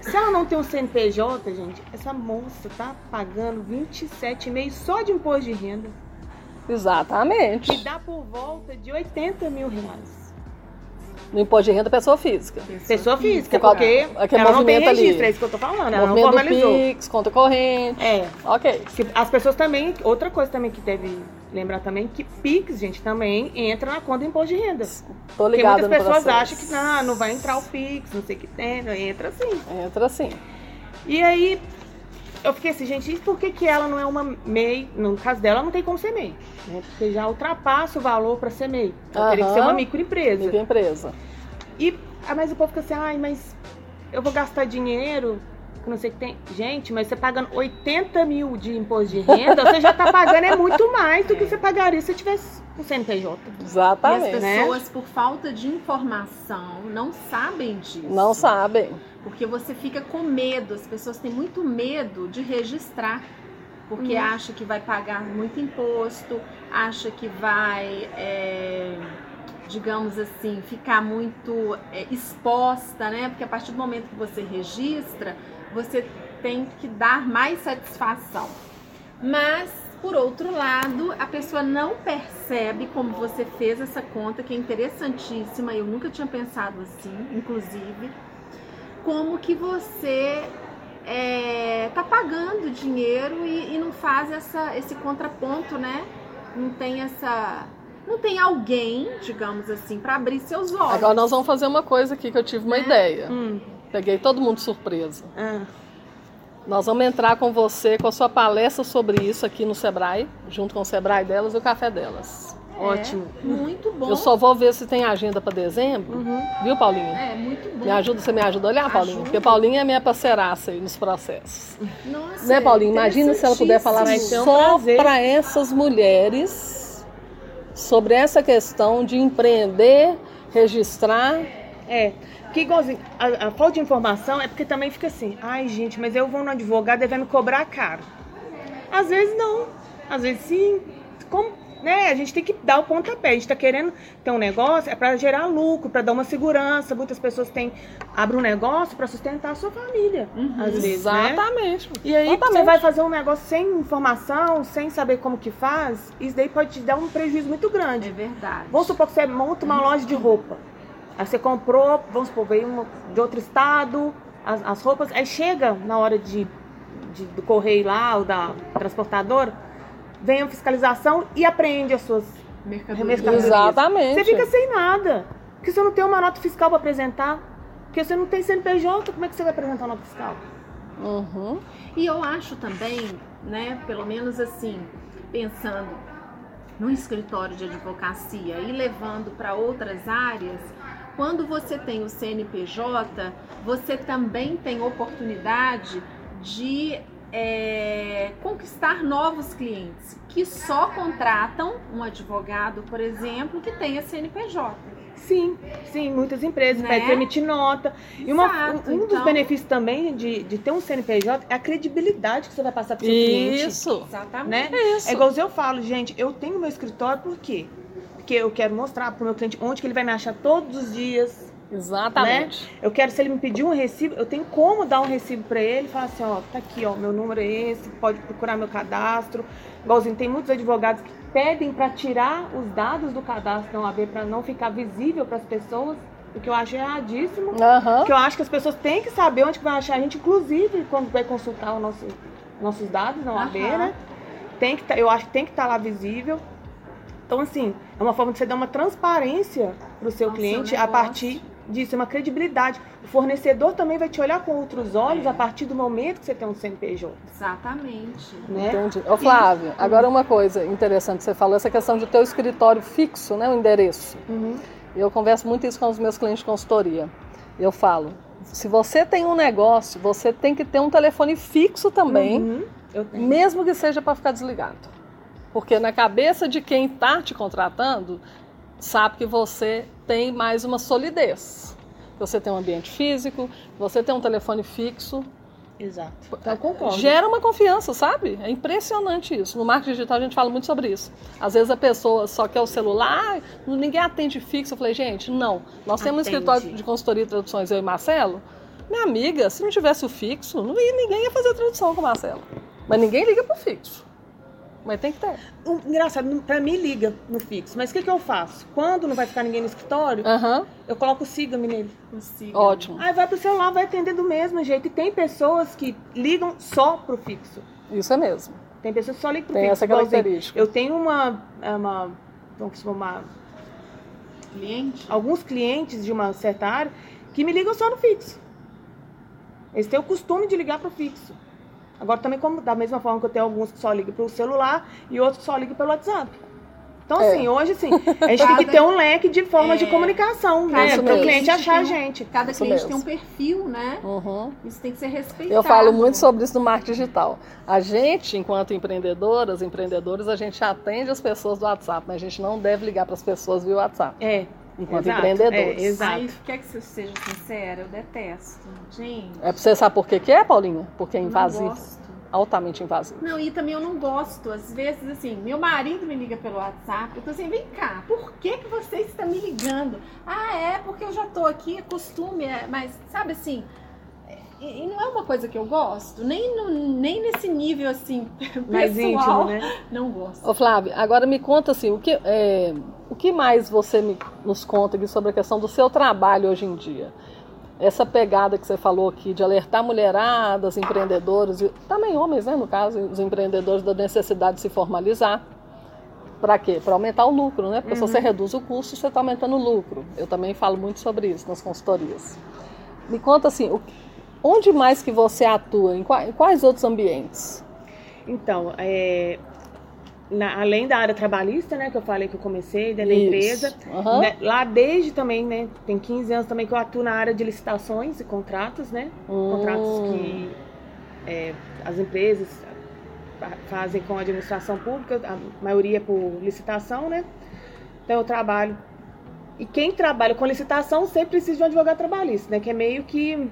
se ela não tem um CNPJ, gente, essa moça tá pagando 27,5 só de imposto de renda. Exatamente. Que dá por volta de 80 mil reais. No imposto de renda, pessoa física. Pessoa física, Qual- porque aquele ela não tem movimento ali. registro, é isso que eu tô falando, ela não Movimento do formalizou. Pix, conta corrente. É, Ok. as pessoas também, outra coisa também que deve lembrar também, que Pix, gente, também entra na conta do imposto de renda. Tô Porque ligada muitas pessoas processo. acham que não, não vai entrar o Pix, não sei o que tem, não entra assim. Entra assim. E aí, eu fiquei assim, gente, e por que, que ela não é uma MEI? No caso dela, não tem como ser MEI. Né? Porque já ultrapassa o valor para ser MEI. Então, teria que ser uma microempresa. Microempresa. E ah, mas o povo fica assim, ai, mas eu vou gastar dinheiro, que não sei o que tem. Gente, mas você pagando 80 mil de imposto de renda, você já tá pagando é muito mais do que você pagaria se você tivesse um CNPJ. E Exatamente. as né? pessoas, por falta de informação, não sabem disso. Não sabem. Porque você fica com medo, as pessoas têm muito medo de registrar. Porque Uhum. acha que vai pagar muito imposto, acha que vai, é, digamos assim, ficar muito é, exposta, né? Porque a partir do momento que você registra, você tem que dar mais satisfação. Mas, por outro lado, a pessoa não percebe como você fez essa conta, que é interessantíssima, eu nunca tinha pensado assim, inclusive, como que você é, tá pagando dinheiro e, e não faz essa, esse contraponto, né? Não tem essa. Não tem alguém, digamos assim, para abrir seus olhos. Agora nós vamos fazer uma coisa aqui que eu tive uma Né? ideia. Hum. Peguei todo mundo surpresa. Ah. Nós vamos entrar com você com a sua palestra sobre isso aqui no Sebrae, junto com o Sebrae delas e o café delas. É, Ótimo. Muito bom. Eu só vou ver se tem agenda para dezembro. Uhum. Viu, Paulinha? É, muito bom. Me ajuda, você me ajuda a olhar, Paulinha? Ajudo. Porque Paulinha é minha parceiraça aí nos processos. Nossa, Né, Paulinha? Imagina se ela puder falar ser um só para essas mulheres sobre essa questão de empreender, registrar. É. Porque igualzinho, a, a falta de informação é porque também fica assim, ai gente, mas eu vou no advogado e vai me cobrar caro. Às vezes não. Às vezes sim. Como né? A gente tem que dar o pontapé. A gente está querendo ter um negócio, é para gerar lucro, para dar uma segurança. Muitas pessoas têm abrem um negócio para sustentar a sua família, às vezes, né? Exatamente. E aí Exatamente. você vai fazer um negócio sem informação, sem saber como que faz, isso daí pode te dar um prejuízo muito É grande. verdade. Vamos supor que você monta uma loja de roupa. Aí você comprou, vamos supor, veio uma- de outro estado, as, as roupas, aí chega na hora de, de- do correio lá, ou da transportadora, vem a fiscalização e apreende as suas Mercadoria. mercadorias. Exatamente. Você fica sem nada. Porque você não tem uma nota fiscal para apresentar. Porque você não tem CNPJ, como é que você vai apresentar uma nota fiscal? Uhum. E eu acho também, né, pelo menos assim, pensando no escritório de advocacia e levando para outras áreas, quando você tem o CNPJ, você também tem oportunidade de é, conquistar novos clientes que só contratam um advogado, por exemplo, que tenha CNPJ. Sim, sim, muitas empresas Né? pedem emitir nota. E uma- Exato, um, um dos então- benefícios também de, de ter um CNPJ é a credibilidade que você vai passar para o seu cliente. Isso. Exatamente. Né? Isso. É igual eu falo, gente, eu tenho meu escritório por quê? Porque eu quero mostrar para o meu cliente onde que ele vai me achar todos os dias. Exatamente. Eu quero, se ele me pedir um recibo, eu tenho como dar um recibo para ele e falar assim, ó, tá aqui, ó, meu número é esse, pode procurar meu cadastro. Igualzinho, tem muitos advogados que pedem para tirar os dados do cadastro da OAB para não ficar visível para as pessoas, o que eu acho erradíssimo. Aham. Porque eu acho que as pessoas têm que saber onde que vai achar a gente, inclusive quando vai consultar o nosso, nossos dados na OAB, Aham. né? Tem que tá- eu acho que tem que estar lá visível. Então, assim, é uma forma de você dar uma transparência para o seu cliente a partir disso, é uma credibilidade. O fornecedor também vai te olhar com outros olhos É. a partir do momento que você tem um CNPJ, Exatamente. né? Entendi. Ô, Flávio, agora uma coisa interessante que você falou, essa questão de ter o escritório fixo, né, o endereço. Uhum. Eu converso muito isso com os meus clientes de consultoria. Eu falo, se você tem um negócio, você tem que ter um telefone fixo também, Uhum. Eu tenho. mesmo que seja para ficar desligado. Porque na cabeça de quem está te contratando, sabe que você tem mais uma solidez. Você tem um ambiente físico, você tem um telefone fixo, Exato. Eu concordo. Gera uma confiança, sabe? É impressionante isso. No marketing digital a gente fala muito sobre isso. Às vezes a pessoa só quer o celular, "Ah, ninguém atende fixo. Eu falei, gente, não. Nós temos um Atende. escritório de consultoria e traduções, eu e Marcelo. Minha amiga, se não tivesse o fixo, não ia, ninguém ia fazer tradução com o Marcelo. Mas ninguém liga pro fixo. Mas tem que ter. O- engraçado, pra mim liga no fixo. Mas o que, que eu faço? Quando não vai ficar ninguém no escritório, Aham, eu coloco o siga-me nele. Consiga. ótimo. Aí vai pro celular, vai atender do mesmo jeito. E tem pessoas que ligam só pro fixo. Isso é mesmo. Tem pessoas que só ligam pro Tem fixo. essa Igualzinho, característica. Eu tenho uma, uma, vamos chamar, Cliente? alguns clientes de uma certa área que me ligam só no fixo. Eles têm o costume de ligar pro fixo. Agora também como da mesma forma que eu tenho alguns que só ligam pro celular e outros que só ligam pelo WhatsApp. Então, É. assim, hoje, assim, a gente tem que ter um leque de formas de É. comunicação, Cada né? Para o cliente achar a gente. Cada Isso cliente mesmo. tem um perfil, né? Uhum. Isso tem que ser respeitado. Eu falo muito sobre isso no marketing digital. A gente, enquanto empreendedoras, empreendedores, a gente atende as pessoas do WhatsApp, mas a gente não deve ligar para as pessoas via WhatsApp. É. Enquanto exato, empreendedores. É, exato. Aí, quer que você seja sincera? Eu detesto. Gente, É pra você saber por que, que é, Paulinha? Porque é não invasivo. gosto. Altamente invasivo. Não, e também eu não gosto. Às vezes, assim, meu marido me liga pelo WhatsApp. Eu tô assim, vem cá, por que, que você está me ligando? Ah, é, porque eu já tô aqui, é costume, é, mas sabe assim. E, e não é uma coisa que eu gosto, nem, no- nem nesse nível assim, [laughs] Mais pessoal. íntimo, né? Não gosto. Ô Flávio, agora me conta assim, o que, é, o que mais você me- nos conta aqui sobre a questão do seu trabalho hoje em dia? Essa pegada que você falou aqui de alertar mulheradas, empreendedores, e também homens, né, no caso, os empreendedores da necessidade de se formalizar. Para quê? Para aumentar o lucro, né? Porque se você reduz o custo, você está aumentando o lucro. Eu também falo muito sobre isso nas consultorias. Me conta assim, o onde mais que você atua? Em em quais outros ambientes? Então, é, na- além da área trabalhista, né, que eu falei que eu comecei dentro da Isso. empresa, Aham. né, lá desde também, né, tem 15 anos também que eu atuo na área de licitações e contratos, né, contratos Hum. que é, as empresas fa- fazem com a administração pública, a maioria por licitação, né, então eu trabalho, e quem trabalha com licitação sempre precisa de um advogado trabalhista, né, que é meio que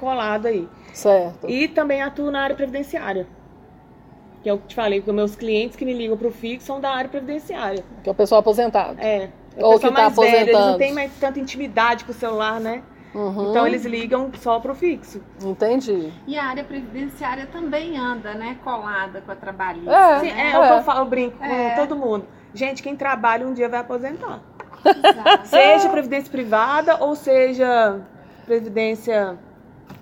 colado aí. Certo. E também atuo na área previdenciária. Que é o que eu te falei, que os meus clientes que me ligam para o fixo são da área previdenciária. Que é o pessoal aposentado. É. é Ou o pessoal que tá mais velho, eles não têm mais tanta intimidade com o celular, né? Uhum. Então eles ligam só pro fixo. Entendi. E a área previdenciária também anda, né? Colada com a trabalhista. É. Sim, né? é, o que eu falo, eu brinco É. com todo mundo. Gente, quem trabalha um dia vai aposentar. Exato. Seja previdência privada ou seja previdência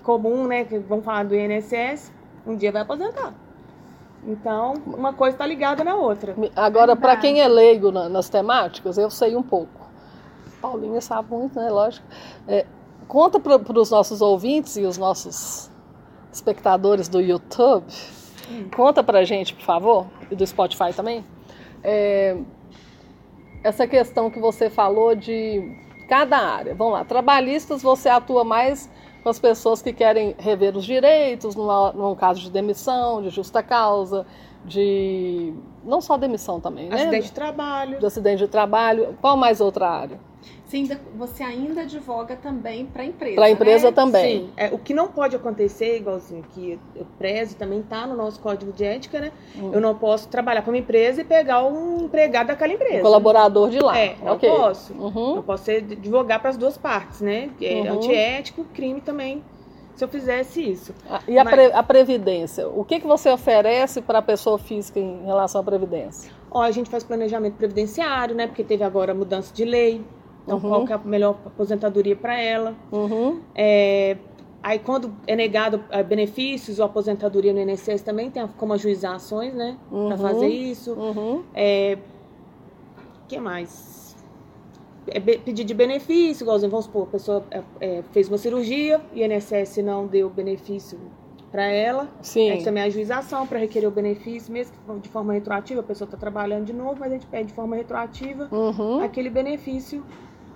comum, né? Que vamos falar do INSS, um dia vai aposentar. Então, uma coisa está ligada na outra. Agora, para quem é leigo na- nas temáticas, eu sei um pouco. Paulinha sabe muito, né? Lógico. É, conta para os nossos ouvintes e os nossos espectadores do YouTube. Conta pra gente, por favor, e do Spotify também. é, essa questão que você falou de cada área. Vamos lá, trabalhistas, você atua mais com as pessoas que querem rever os direitos, numa, num caso de demissão, de justa causa, de. não só demissão também, né? Acidente de trabalho. De acidente de trabalho. Qual mais outra área? Você ainda, você ainda advoga também para a empresa. Para a empresa né? também. Sim, é, o que não pode acontecer, igualzinho que eu prezo, também tá no nosso código de ética, né? Hum. Eu não posso trabalhar para uma empresa e pegar um empregado daquela empresa. Colaborador de lá. É, não ok. posso. Uhum. Eu posso ser advogar para as duas partes, né? É Uhum. antiético, crime também, se eu fizesse isso. Ah, E a, Mas- pre- a previdência? O que, que você oferece para a pessoa física em relação à previdência? Ó, a gente faz planejamento previdenciário, né? Porque teve agora a mudança de lei. Então, Uhum. qual que é a melhor aposentadoria para ela? Uhum. É, aí, quando é negado eh, benefícios ou aposentadoria no INSS, também tem como ajuizar ações, né? Uhum. Para fazer isso. Uhum. É, que mais? É, pedir de benefício, igualzinho, vamos supor, a pessoa é, é, fez uma cirurgia e o INSS não deu benefício para ela. A Sim. gente também ajuiza a ação para requerer o benefício, mesmo que de forma retroativa, a pessoa está trabalhando de novo, mas a gente pede de forma retroativa Uhum. aquele benefício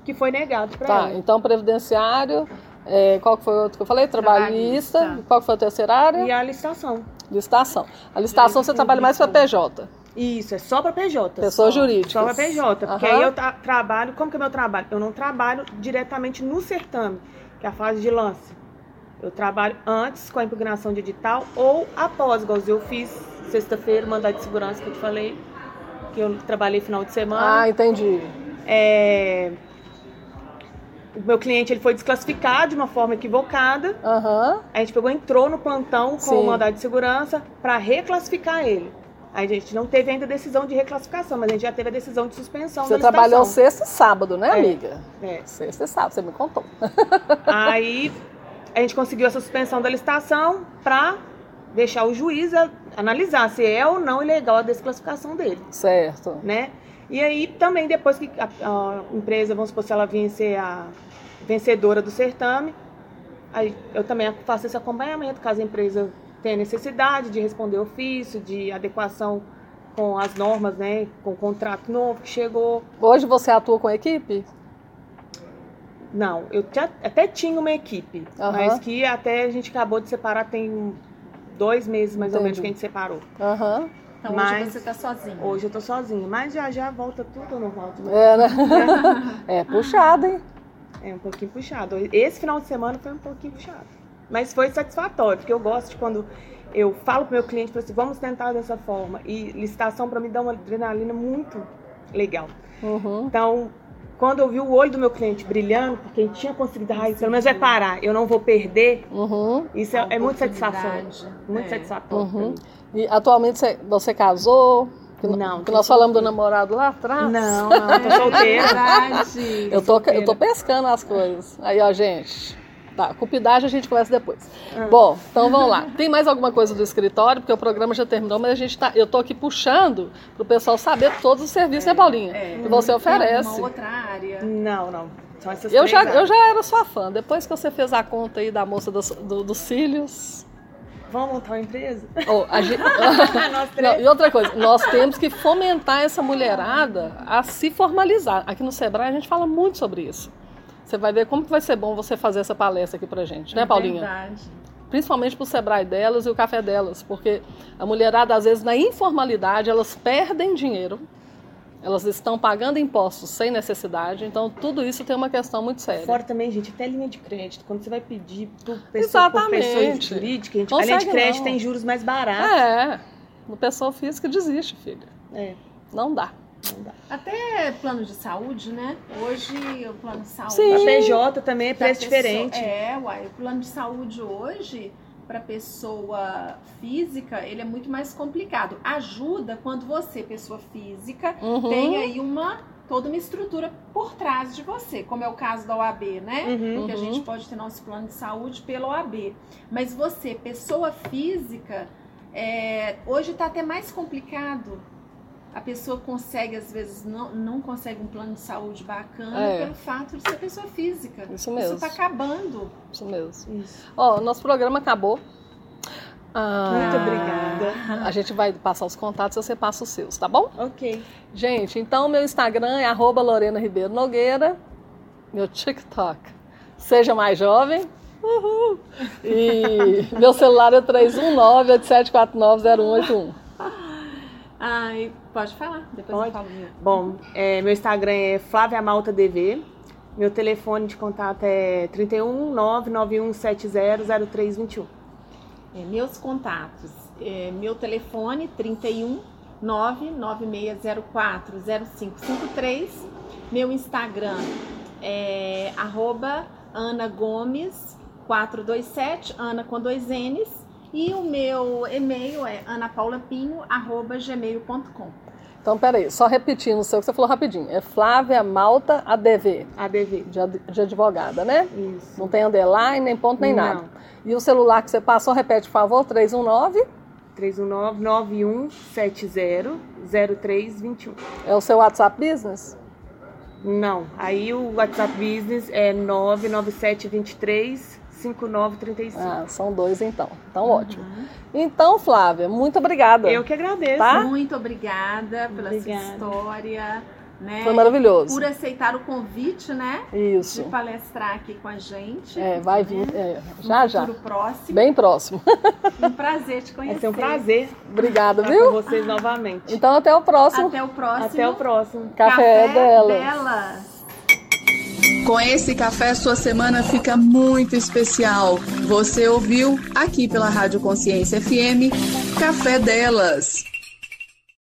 que foi negado para Tá, ela. então previdenciário, é, qual que foi o outro que eu falei? Trabalhista. Trabalhista. Qual que foi a terceira área? E a licitação. Licitação. A licitação você trabalha mais para PJ. Isso, é só para PJ. Pessoas só, jurídicas. Só para PJ. Porque aí eu tra- trabalho, como que é meu trabalho? Eu não trabalho diretamente no certame, que é a fase de lance. Eu trabalho antes com a impugnação de edital ou após, igual eu fiz sexta-feira, mandado de segurança que eu te falei, que eu trabalhei final de semana. Ah, entendi. É, O meu cliente ele foi desclassificado de uma forma equivocada. Aham. A gente pegou, entrou no plantão com Sim. o mandado de segurança para reclassificar ele. Aí a gente não teve ainda decisão de reclassificação, mas a gente já teve a decisão de suspensão Você trabalhou sexta e sábado, né, É. amiga? É. Sexta e sábado, você me contou. [laughs] Aí a gente conseguiu essa suspensão da licitação para deixar o juiz analisar se é ou não ilegal a desclassificação dele, Certo. né? E aí também depois que a, a empresa, vamos supor, se ela vir ser a vencedora do certame, aí eu também faço esse acompanhamento caso a empresa tenha necessidade de responder ofício, de adequação com as normas, né? Com o contrato novo que chegou. Hoje você atua com equipe? Não, eu até tinha uma equipe, Aham. mas que até a gente acabou de separar tem dois meses mais ou menos Entendi. que a gente separou. Aham. Então Mas- hoje você está sozinho. Hoje eu tô sozinha, mas já já volta tudo ao normal. de novo. É, né? [laughs] É puxado, hein? É um pouquinho puxado. Esse final de semana foi um pouquinho puxado. Mas foi satisfatório, porque eu gosto de quando eu falo pro meu cliente, falo assim, vamos tentar dessa forma. E licitação para mim dá uma adrenalina muito legal. Uhum. Então, quando eu vi o olho do meu cliente brilhando, porque ele tinha conseguido, ai, pelo menos vai parar, eu não vou perder, Uhum. isso é, é muito satisfatório. Muito É. satisfatório. pra Uhum. E atualmente você, você casou? Que, Não, Que nós falamos do namorado lá atrás? Não, [laughs] não, tô É solteira. Eu tô, eu tô pescando as coisas. Aí, ó, gente. Tá, cupidagem a gente conversa depois. Ah. Bom, então vamos lá. Tem mais alguma coisa do escritório? Porque o programa já terminou, mas a gente tá. Eu tô aqui puxando pro pessoal saber todos os serviços, né, Paulinha? É. Que você Tem oferece. alguma outra área. Não, não. Eu já, áreas. eu já era sua fã. Depois que você fez a conta aí da moça dos, do- dos cílios. Vamos montar uma empresa? Oh, a gente-. [laughs] [laughs] Não, e outra coisa, nós temos que fomentar essa mulherada a se formalizar. Aqui no Sebrae a gente fala muito sobre isso. Você vai ver como que vai ser bom você fazer essa palestra aqui pra gente, né, Paulinha? Verdade. Principalmente pro Sebrae delas e o café delas, porque a mulherada, às vezes, na informalidade, elas perdem dinheiro, elas estão pagando impostos sem necessidade, então tudo isso tem uma questão muito séria. Fora também, gente, até linha de crédito. Quando você vai pedir por pessoa, por pessoa Exatamente. jurídica, gente, a Consegue linha de crédito não. tem juros mais baratos. É, No pessoa física desiste, filha. É. Não dá. Até plano de saúde, né? Hoje o plano de saúde. Sim. A PJ também é preço pessoa- diferente. É, uai, o plano de saúde hoje para pessoa física, ele é muito mais complicado. Ajuda quando você, pessoa física, Uhum. tem aí uma toda uma estrutura por trás de você, como é o caso da OAB, né? Uhum. Que a Uhum. gente pode ter nosso plano de saúde pela OAB. Mas você, pessoa física, é, hoje está até mais complicado. A pessoa consegue, às vezes, não, não consegue um plano de saúde bacana É. pelo fato de ser pessoa física. Isso mesmo. está acabando. Isso mesmo. Isso. Ó, nosso programa acabou. Ah, Muito obrigada. A gente vai passar os contatos e você passa os seus, tá bom? Ok. Gente, então meu Instagram é arroba Lorena Ribeiro Nogueira. Meu TikTok. Seja mais jovem. Uhul. E meu celular é 319-8749-0181. Ai, pode falar, depois Pode. eu falo. meu. Bom, é, meu Instagram é Flávia Malta DV. Meu telefone de contato é 31 99170 0321. É, meus contatos. É, meu telefone 31 99604 0553. Meu Instagram é arroba Ana Gomes 427, Ana com dois N's. E o meu e-mail é anapaulapinho.gmail.com. Então, peraí, só repetindo o seu que você falou rapidinho. É Flávia Malta ADV, ADV. de, ad- de advogada, né? Isso. Não tem underline, nem ponto, nem Não. nada. E o celular que você passou, repete, por favor, 319 319 9170 0321. é o seu WhatsApp Business? Não, aí o WhatsApp Business é 99723 5935. Ah, são dois então. Então, ótimo. Então, Flávia, muito obrigada. Eu que agradeço. Tá? Muito obrigada pela Obrigada. sua história. Né? Foi maravilhoso. Por aceitar o convite, né? Isso. De palestrar aqui com a gente. É, vai vir. é, já, no já. próximo. Bem próximo. [laughs] Um prazer te conhecer. Vai ser um prazer Obrigada, estar com viu? vocês novamente. Então, até o próximo. Até o próximo. Até o próximo. Café, dela. Com esse café, sua semana fica muito especial. Você ouviu aqui pela Rádio Consciência FM, Café Delas.